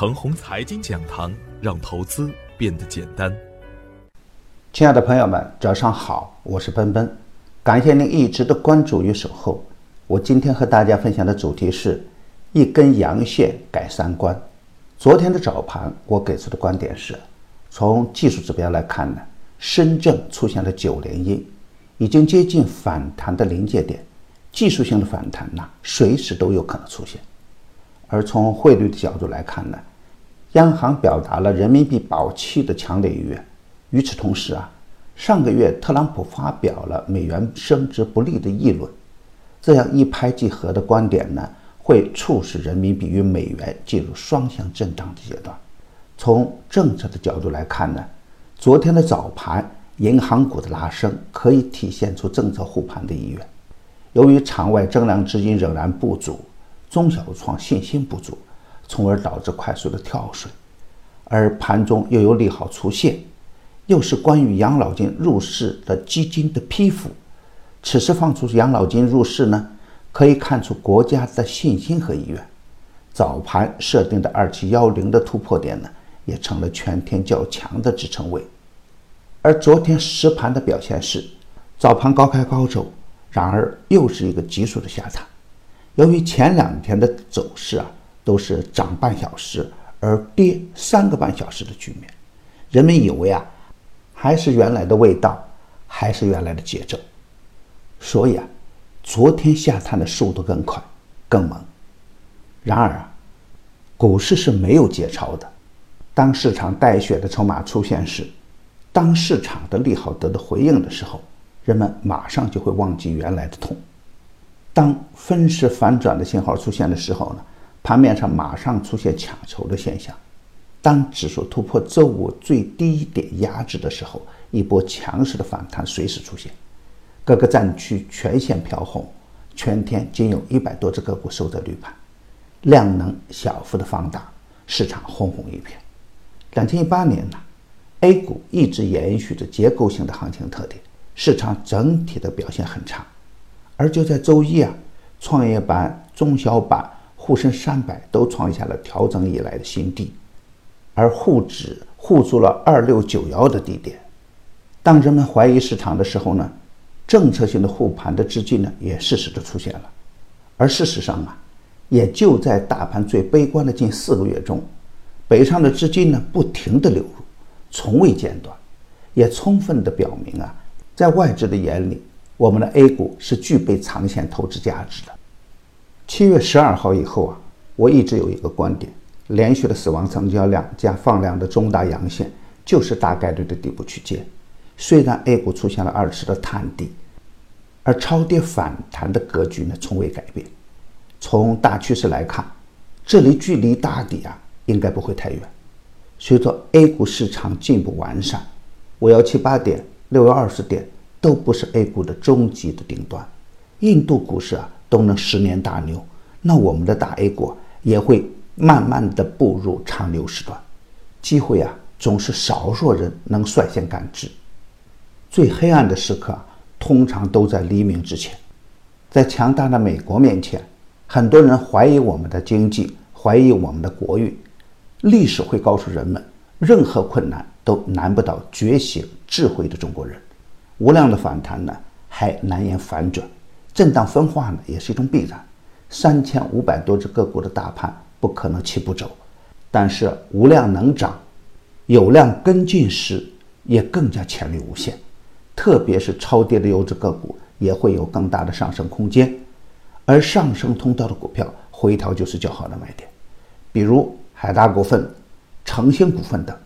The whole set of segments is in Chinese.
程红财经讲堂，让投资变得简单。亲爱的朋友们，早上好，我是奔奔，感谢您一直的关注与守候。我今天和大家分享的主题是一根阳线改三观。昨天的早盘，我给出的观点是，从技术指标来看呢，深圳出现了九连阴，已经接近反弹的临界点，技术性的反弹呢，随时都有可能出现。而从汇率的角度来看呢，央行表达了人民币保期的强烈意愿。与此同时啊，上个月特朗普发表了美元升值不利的议论，这样一拍即合的观点呢，会促使人民币与美元进入双向震荡的阶段。从政策的角度来看呢，昨天的早盘银行股的拉升可以体现出政策护盘的意愿。由于场外增量资金仍然不足。中小创信心不足，从而导致快速的跳水，而盘中又有利好出现，又是关于养老金入市的基金的批复，此时放出养老金入市呢，可以看出国家的信心和意愿。早盘设定的二七幺零的突破点呢，也成了全天较强的支撑位，而昨天实盘的表现是，早盘高开高走，然而又是一个急速的下探。由于前两天的走势啊都是涨半小时而跌三个半小时的局面，人们以为啊还是原来的味道，还是原来的节奏，所以啊昨天下探的速度更快更猛。然而啊股市是没有节操的，当市场带血的筹码出现时，当市场的利好得到回应的时候，人们马上就会忘记原来的痛。当分时反转的信号出现的时候呢，盘面上马上出现抢筹的现象。当指数突破周五最低点压制的时候，一波强势的反弹随时出现。各个战区全线飘红，全天仅有一百多只个股收在绿盘，量能小幅的放大，市场轰轰一片。两千一八年呢，A 股一直延续着结构性的行情特点，市场整体的表现很差。而就在周一啊，创业板、中小板、沪深三百都创下了调整以来的新低，而沪指护住了二六九幺的低点。当人们怀疑市场的时候呢，政策性的护盘的资金呢也适时的出现了。而事实上啊，也就在大盘最悲观的近四个月中，北上的资金呢不停的流入，从未间断，也充分的表明啊，在外资的眼里。我们的 A 股是具备长线投资价值的。七月十二号以后啊，我一直有一个观点：连续的死亡成交量加放量的中大阳线，就是大概率的底部区间。虽然 A 股出现了二次的探底，而超跌反弹的格局呢从未改变。从大趋势来看，这里距离大底啊应该不会太远。随着 A 股市场进一步完善，五幺七八点、六幺二十点。都不是 A 股的终极的顶端，印度股市啊都能十年大牛，那我们的大 A 股也会慢慢的步入长牛时段。机会啊总是少数人能率先感知，最黑暗的时刻通常都在黎明之前。在强大的美国面前，很多人怀疑我们的经济，怀疑我们的国运。历史会告诉人们，任何困难都难不倒觉醒智慧的中国人。无量的反弹呢，还难言反转，震荡分化呢，也是一种必然。三千五百多只个股的大盘不可能齐步走，但是无量能涨，有量跟进时也更加潜力无限。特别是超跌的优质个股也会有更大的上升空间，而上升通道的股票回调就是较好的买点，比如海达股份、诚兴股份等，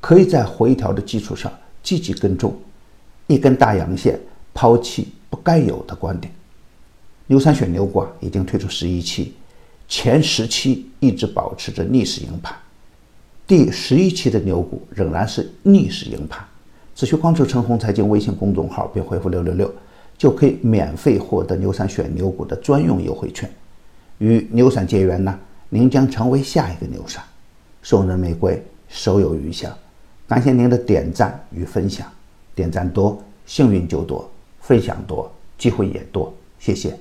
可以在回调的基础上积极跟踪。一根大阳线，抛弃不该有的观点。牛三选牛股啊已经推出十一期，前十期一直保持着逆势赢盘，第十一期的牛股仍然是逆势赢盘。只需关注陈红财经微信公众号并回复六六六，就可以免费获得牛三选牛股的专用优惠券。与牛散结缘呢，您将成为下一个牛散。送人玫瑰，手有余香。感谢您的点赞与分享。点赞多，幸运就多；分享多，机会也多。谢谢。